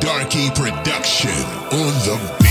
Darky production on the beat.